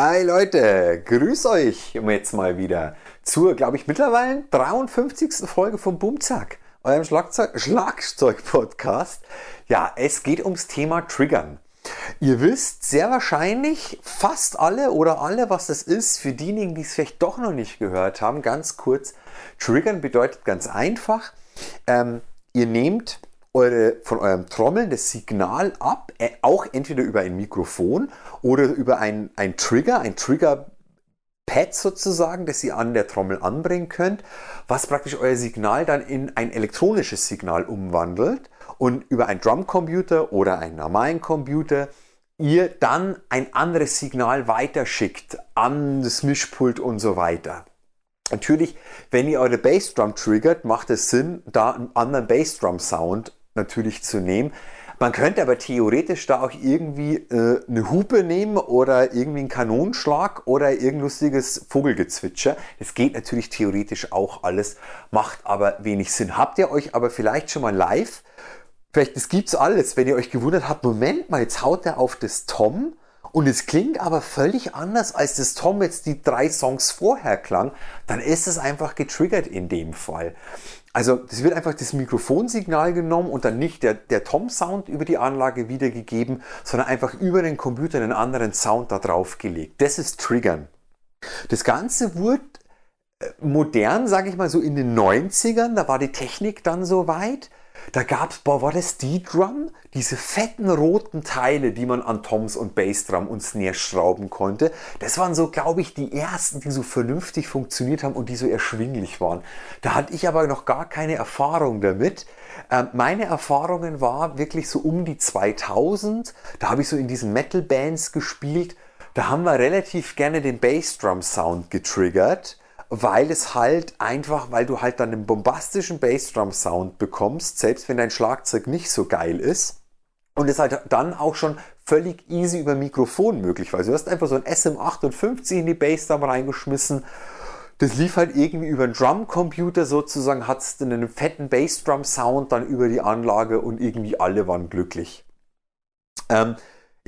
Hi Leute, grüß euch jetzt mal wieder zur, glaube ich, mittlerweile 53. Folge vom Boomzack, eurem Schlagzeug-Podcast. Ja, es geht ums Thema Triggern. Ihr wisst sehr wahrscheinlich fast alle oder alle, was das ist. Für diejenigen, die es vielleicht doch noch nicht gehört haben, ganz kurz. Triggern bedeutet ganz einfach, ähm, ihr nehmt eure, von eurem Trommeln das Signal ab, äh, auch entweder über ein Mikrofon oder über ein, Trigger, ein Trigger Pad sozusagen, das ihr an der Trommel anbringen könnt, was praktisch euer Signal dann in ein elektronisches Signal umwandelt und über einen Drumcomputer oder einen normalen Computer ihr dann ein anderes Signal weiterschickt an das Mischpult und so weiter. Natürlich, wenn ihr eure Bassdrum triggert, macht es Sinn, da einen anderen Bassdrum-Sound natürlich zu nehmen. Man könnte aber theoretisch da auch irgendwie äh, eine Hupe nehmen oder irgendwie einen Kanonenschlag oder irgendein lustiges Vogelgezwitscher. Das geht natürlich theoretisch auch alles, macht aber wenig Sinn. Habt ihr euch aber vielleicht schon mal live, vielleicht das gibt's alles, wenn ihr euch gewundert habt, Moment mal, jetzt haut er auf das Tom und es klingt aber völlig anders, als das Tom jetzt die drei Songs vorher klang, dann ist es einfach getriggert in dem Fall. Also das wird einfach das Mikrofonsignal genommen und dann nicht der, der Tom-Sound über die Anlage wiedergegeben, sondern einfach über den Computer einen anderen Sound da drauf gelegt. Das ist Triggern. Das Ganze wurde äh, modern, sage ich mal so in den 90ern, da war die Technik dann so weit. Da gab es, boah, war das die Drum? Diese fetten roten Teile, die man an Toms und Bassdrum und Snare schrauben konnte. Das waren so, glaube ich, die ersten, die so vernünftig funktioniert haben und die so erschwinglich waren. Da hatte ich aber noch gar keine Erfahrung damit. Ähm, meine Erfahrungen war wirklich so um die 2000. Da habe ich so in diesen Metal-Bands gespielt. Da haben wir relativ gerne den Bassdrum-Sound getriggert weil es halt einfach, weil du halt dann einen bombastischen Bassdrum-Sound bekommst, selbst wenn dein Schlagzeug nicht so geil ist. Und es halt dann auch schon völlig easy über Mikrofon möglich war. Also du hast einfach so ein SM58 in die Bassdrum reingeschmissen. Das lief halt irgendwie über einen Drumcomputer sozusagen, hat es einen fetten Bassdrum-Sound dann über die Anlage und irgendwie alle waren glücklich. Ähm,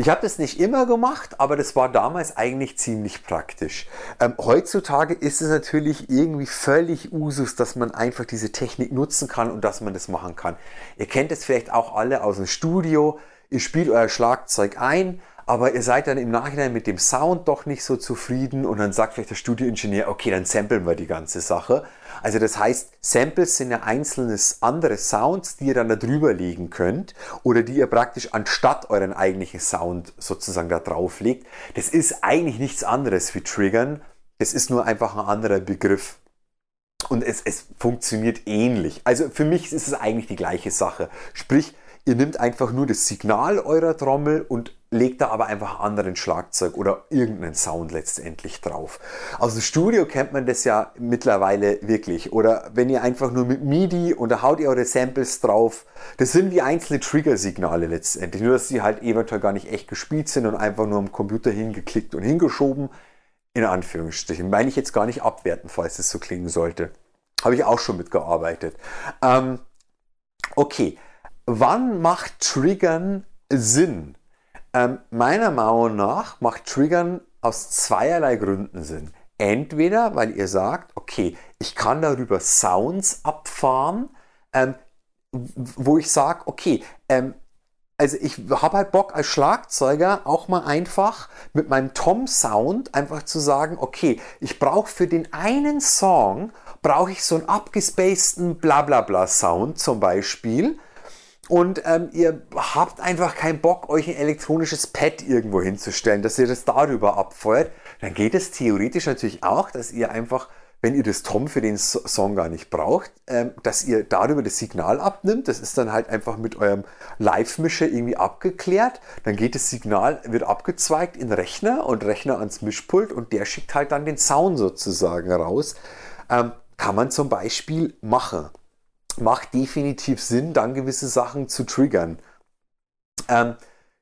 ich habe das nicht immer gemacht, aber das war damals eigentlich ziemlich praktisch. Ähm, heutzutage ist es natürlich irgendwie völlig Usus, dass man einfach diese Technik nutzen kann und dass man das machen kann. Ihr kennt es vielleicht auch alle aus dem Studio. Ihr spielt euer Schlagzeug ein, aber ihr seid dann im Nachhinein mit dem Sound doch nicht so zufrieden und dann sagt vielleicht der Studioingenieur, okay, dann samplen wir die ganze Sache. Also das heißt, Samples sind ja einzelne andere Sounds, die ihr dann da drüber legen könnt oder die ihr praktisch anstatt euren eigentlichen Sound sozusagen da drauf legt. Das ist eigentlich nichts anderes wie Triggern. Es ist nur einfach ein anderer Begriff. Und es, es funktioniert ähnlich. Also für mich ist es eigentlich die gleiche Sache. Sprich, ihr nehmt einfach nur das Signal eurer Trommel und legt da aber einfach anderen Schlagzeug oder irgendeinen Sound letztendlich drauf. Aus dem Studio kennt man das ja mittlerweile wirklich. Oder wenn ihr einfach nur mit MIDI und da haut ihr eure Samples drauf, das sind wie einzelne Trigger-Signale letztendlich. Nur dass sie halt eventuell gar nicht echt gespielt sind und einfach nur am Computer hingeklickt und hingeschoben. In Anführungsstrichen. Meine ich jetzt gar nicht abwerten, falls es so klingen sollte. Habe ich auch schon mitgearbeitet. Ähm, okay. Wann macht Triggern Sinn? Ähm, meiner Meinung nach macht Triggern aus zweierlei Gründen Sinn. Entweder, weil ihr sagt, okay, ich kann darüber Sounds abfahren, ähm, wo ich sage, okay, ähm, also ich habe halt Bock als Schlagzeuger auch mal einfach mit meinem Tom-Sound einfach zu sagen, okay, ich brauche für den einen Song, brauche ich so einen abgespaceden Blablabla-Sound zum Beispiel und ähm, ihr habt einfach keinen Bock, euch ein elektronisches Pad irgendwo hinzustellen, dass ihr das darüber abfeuert, dann geht es theoretisch natürlich auch, dass ihr einfach, wenn ihr das Tom für den Song gar nicht braucht, ähm, dass ihr darüber das Signal abnimmt. Das ist dann halt einfach mit eurem Live-Mischer irgendwie abgeklärt. Dann geht das Signal, wird abgezweigt in Rechner und Rechner ans Mischpult und der schickt halt dann den Sound sozusagen raus. Ähm, kann man zum Beispiel machen macht definitiv Sinn, dann gewisse Sachen zu triggern. Ähm,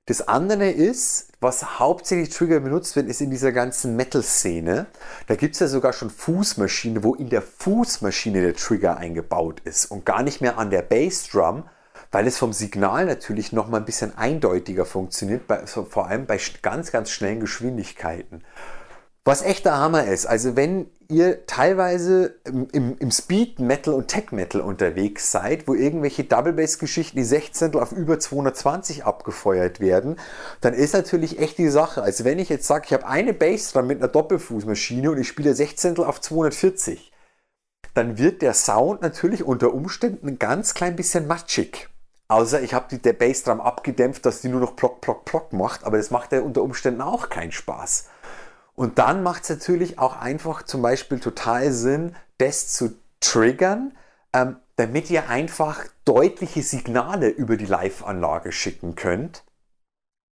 das andere ist, was hauptsächlich Trigger benutzt wird, ist in dieser ganzen Metal-Szene. Da gibt es ja sogar schon Fußmaschine, wo in der Fußmaschine der Trigger eingebaut ist und gar nicht mehr an der Bassdrum, weil es vom Signal natürlich noch mal ein bisschen eindeutiger funktioniert, bei, vor allem bei ganz, ganz schnellen Geschwindigkeiten. Was echt der Hammer ist, also wenn ihr teilweise im, im Speed Metal und Tech Metal unterwegs seid, wo irgendwelche Double Bass Geschichten, die 16 auf über 220 abgefeuert werden, dann ist natürlich echt die Sache. Also wenn ich jetzt sage, ich habe eine Bassdrum mit einer Doppelfußmaschine und ich spiele 16 auf 240, dann wird der Sound natürlich unter Umständen ein ganz klein bisschen matschig. Außer ich habe der Bassdrum abgedämpft, dass die nur noch plock, plock, plock macht, aber das macht ja unter Umständen auch keinen Spaß. Und dann macht es natürlich auch einfach zum Beispiel total Sinn, das zu triggern, ähm, damit ihr einfach deutliche Signale über die Live-Anlage schicken könnt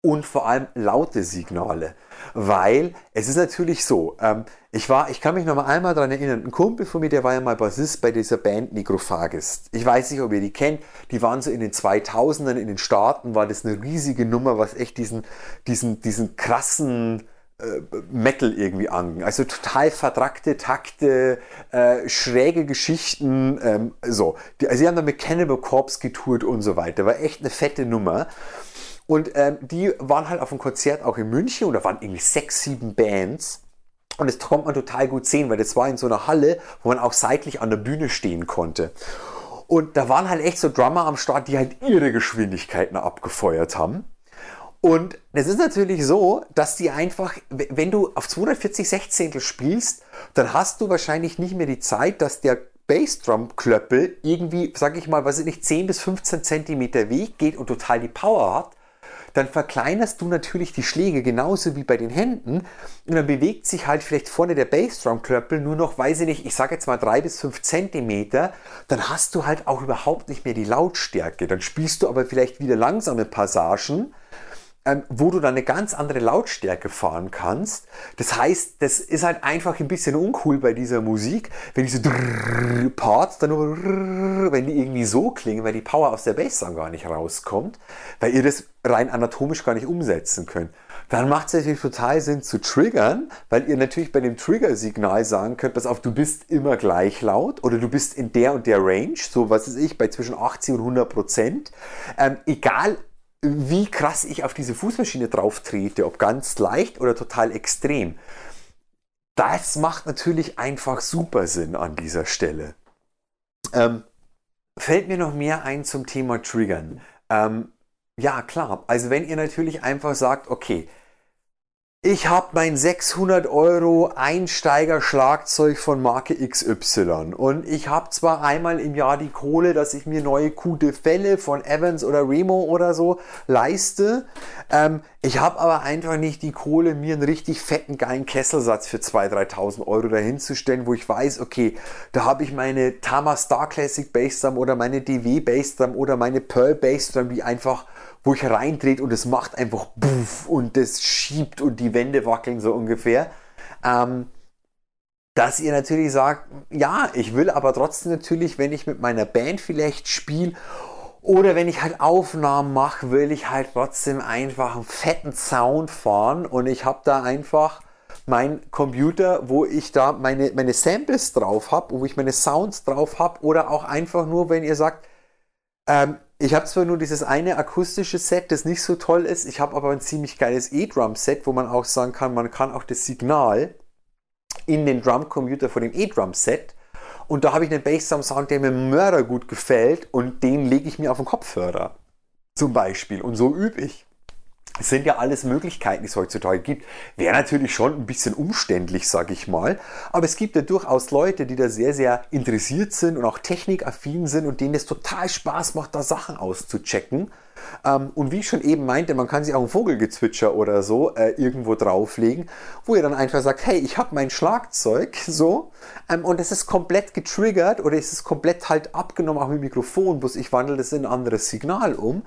und vor allem laute Signale. Weil es ist natürlich so, ähm, ich war, ich kann mich noch mal einmal daran erinnern, ein Kumpel von mir, der war ja mal Bassist bei dieser Band Necrophagist. Ich weiß nicht, ob ihr die kennt, die waren so in den 2000ern in den Staaten, war das eine riesige Nummer, was echt diesen, diesen, diesen krassen, äh, Metal irgendwie an. Also total vertrackte Takte, äh, schräge Geschichten, ähm, so. Die, also sie haben dann mit Cannibal Corpse getourt und so weiter. War echt eine fette Nummer. Und ähm, die waren halt auf dem Konzert auch in München und da waren irgendwie sechs, sieben Bands. Und das konnte man total gut sehen, weil das war in so einer Halle, wo man auch seitlich an der Bühne stehen konnte. Und da waren halt echt so Drummer am Start, die halt ihre Geschwindigkeiten abgefeuert haben. Und es ist natürlich so, dass die einfach, wenn du auf 240 Sechzehntel spielst, dann hast du wahrscheinlich nicht mehr die Zeit, dass der Bassdrum-Klöppel irgendwie, sag ich mal, was ich nicht, 10 bis 15 Zentimeter Weg geht und total die Power hat, dann verkleinerst du natürlich die Schläge genauso wie bei den Händen und dann bewegt sich halt vielleicht vorne der Bassdrum-Klöppel nur noch, weiß ich nicht, ich sage jetzt mal 3 bis 5 Zentimeter, dann hast du halt auch überhaupt nicht mehr die Lautstärke. Dann spielst du aber vielleicht wieder langsame Passagen ähm, wo du dann eine ganz andere Lautstärke fahren kannst. Das heißt, das ist halt einfach ein bisschen uncool bei dieser Musik, wenn diese Parts dann nur, wenn die irgendwie so klingen, weil die Power aus der Bass dann gar nicht rauskommt, weil ihr das rein anatomisch gar nicht umsetzen könnt. Dann macht es natürlich total Sinn zu triggern, weil ihr natürlich bei dem Trigger-Signal sagen könnt, pass auf, du bist immer gleich laut oder du bist in der und der Range, so was ist ich, bei zwischen 80 und 100 Prozent. Ähm, egal wie krass ich auf diese Fußmaschine drauf trete, ob ganz leicht oder total extrem. Das macht natürlich einfach super Sinn an dieser Stelle. Ähm, fällt mir noch mehr ein zum Thema Triggern. Ähm, ja, klar. Also wenn ihr natürlich einfach sagt, okay, ich habe mein 600 Euro Einsteiger-Schlagzeug von Marke XY und ich habe zwar einmal im Jahr die Kohle, dass ich mir neue gute Fälle von Evans oder Remo oder so leiste. Ähm, ich habe aber einfach nicht die Kohle, mir einen richtig fetten, geilen Kesselsatz für 2.000, 3.000 Euro dahinzustellen, wo ich weiß, okay, da habe ich meine Tama Star Classic Bassdrum oder meine DW Bassdrum oder meine Pearl Bassdrum, die einfach wo ich reindreht und es macht einfach Buff und es schiebt und die Wände wackeln so ungefähr. Ähm, dass ihr natürlich sagt, ja, ich will aber trotzdem natürlich, wenn ich mit meiner Band vielleicht spiele oder wenn ich halt Aufnahmen mache, will ich halt trotzdem einfach einen fetten Sound fahren und ich habe da einfach mein Computer, wo ich da meine, meine Samples drauf habe, wo ich meine Sounds drauf habe oder auch einfach nur, wenn ihr sagt, ähm, ich habe zwar nur dieses eine akustische Set, das nicht so toll ist, ich habe aber ein ziemlich geiles E-Drum-Set, wo man auch sagen kann, man kann auch das Signal in den Drum-Computer von dem E-Drum-Set und da habe ich einen Bassdrum-Sound, der mir Mörder gut gefällt und den lege ich mir auf den Kopfhörer zum Beispiel und so übe ich. Es sind ja alles Möglichkeiten, die es heutzutage gibt. Wäre natürlich schon ein bisschen umständlich, sage ich mal. Aber es gibt ja durchaus Leute, die da sehr, sehr interessiert sind und auch technikaffin sind und denen es total Spaß macht, da Sachen auszuchecken. Ähm, und wie ich schon eben meinte, man kann sich auch ein Vogelgezwitscher oder so äh, irgendwo drauflegen, wo ihr dann einfach sagt, hey, ich habe mein Schlagzeug so ähm, und es ist komplett getriggert oder es ist komplett halt abgenommen, auch mit Mikrofon, bloß ich wandle das in ein anderes Signal um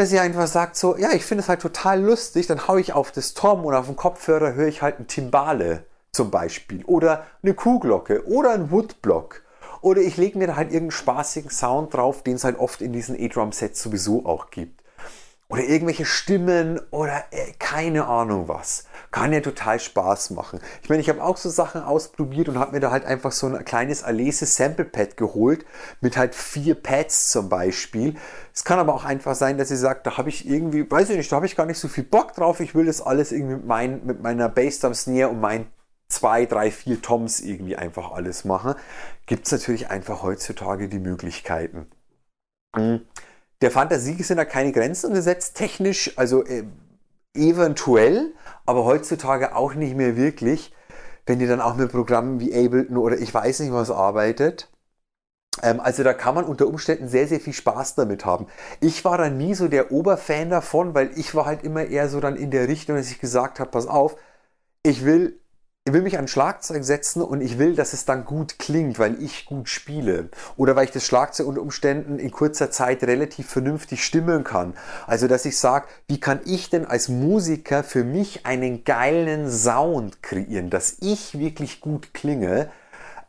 dass ihr einfach sagt so, ja, ich finde es halt total lustig, dann haue ich auf das Tom oder auf den Kopfhörer höre ich halt ein Timbale zum Beispiel oder eine Kuhglocke oder ein Woodblock oder ich lege mir da halt irgendeinen spaßigen Sound drauf, den es halt oft in diesen E-Drum-Sets sowieso auch gibt. Oder irgendwelche Stimmen oder äh, keine Ahnung was. Kann ja total Spaß machen. Ich meine, ich habe auch so Sachen ausprobiert und habe mir da halt einfach so ein kleines Alese Sample Pad geholt mit halt vier Pads zum Beispiel. Es kann aber auch einfach sein, dass ihr sagt, da habe ich irgendwie, weiß ich nicht, da habe ich gar nicht so viel Bock drauf. Ich will das alles irgendwie mit, mein, mit meiner Bassdrum Snare und meinen zwei, drei, vier Toms irgendwie einfach alles machen. Gibt es natürlich einfach heutzutage die Möglichkeiten. Mhm. Der Fantasie sind da keine Grenzen gesetzt, technisch, also äh, eventuell, aber heutzutage auch nicht mehr wirklich, wenn ihr dann auch mit Programmen wie Ableton oder ich weiß nicht was arbeitet. Ähm, also da kann man unter Umständen sehr, sehr viel Spaß damit haben. Ich war dann nie so der Oberfan davon, weil ich war halt immer eher so dann in der Richtung, dass ich gesagt habe, pass auf, ich will ich will mich an Schlagzeug setzen und ich will, dass es dann gut klingt, weil ich gut spiele. Oder weil ich das Schlagzeug unter Umständen in kurzer Zeit relativ vernünftig stimmen kann. Also, dass ich sage, wie kann ich denn als Musiker für mich einen geilen Sound kreieren, dass ich wirklich gut klinge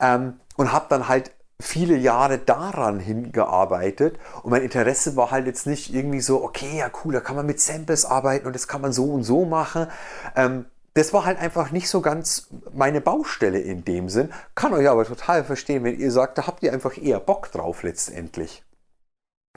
ähm, und habe dann halt viele Jahre daran hingearbeitet und mein Interesse war halt jetzt nicht irgendwie so, okay, ja cool, da kann man mit Samples arbeiten und das kann man so und so machen. Ähm, das war halt einfach nicht so ganz meine Baustelle in dem Sinn. Kann euch aber total verstehen, wenn ihr sagt, da habt ihr einfach eher Bock drauf letztendlich.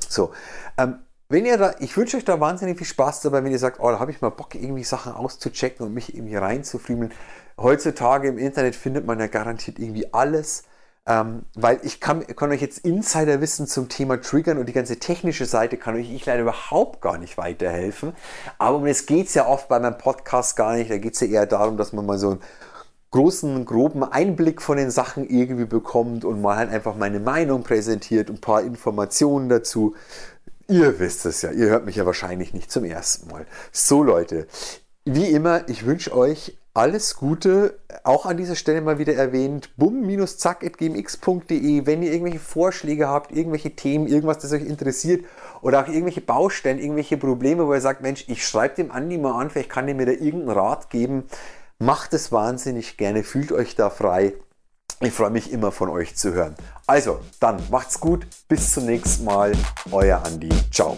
So, ähm, wenn ihr da, ich wünsche euch da wahnsinnig viel Spaß dabei, wenn ihr sagt, oh, da habe ich mal Bock, irgendwie Sachen auszuchecken und mich irgendwie reinzufriemeln. Heutzutage im Internet findet man ja garantiert irgendwie alles. Ähm, weil ich kann, kann, euch jetzt Insiderwissen zum Thema Triggern und die ganze technische Seite kann euch ich leider überhaupt gar nicht weiterhelfen. Aber um das geht es ja oft bei meinem Podcast gar nicht. Da geht es ja eher darum, dass man mal so einen großen, groben Einblick von den Sachen irgendwie bekommt und mal halt einfach meine Meinung präsentiert und ein paar Informationen dazu. Ihr wisst es ja, ihr hört mich ja wahrscheinlich nicht zum ersten Mal. So Leute, wie immer, ich wünsche euch alles Gute, auch an dieser Stelle mal wieder erwähnt, bum-zack.gmx.de, wenn ihr irgendwelche Vorschläge habt, irgendwelche Themen, irgendwas, das euch interessiert oder auch irgendwelche Baustellen, irgendwelche Probleme, wo ihr sagt, Mensch, ich schreibe dem Andi mal an, vielleicht kann der mir da irgendeinen Rat geben, macht es wahnsinnig gerne, fühlt euch da frei. Ich freue mich immer von euch zu hören. Also, dann macht's gut, bis zum nächsten Mal, euer Andi. Ciao.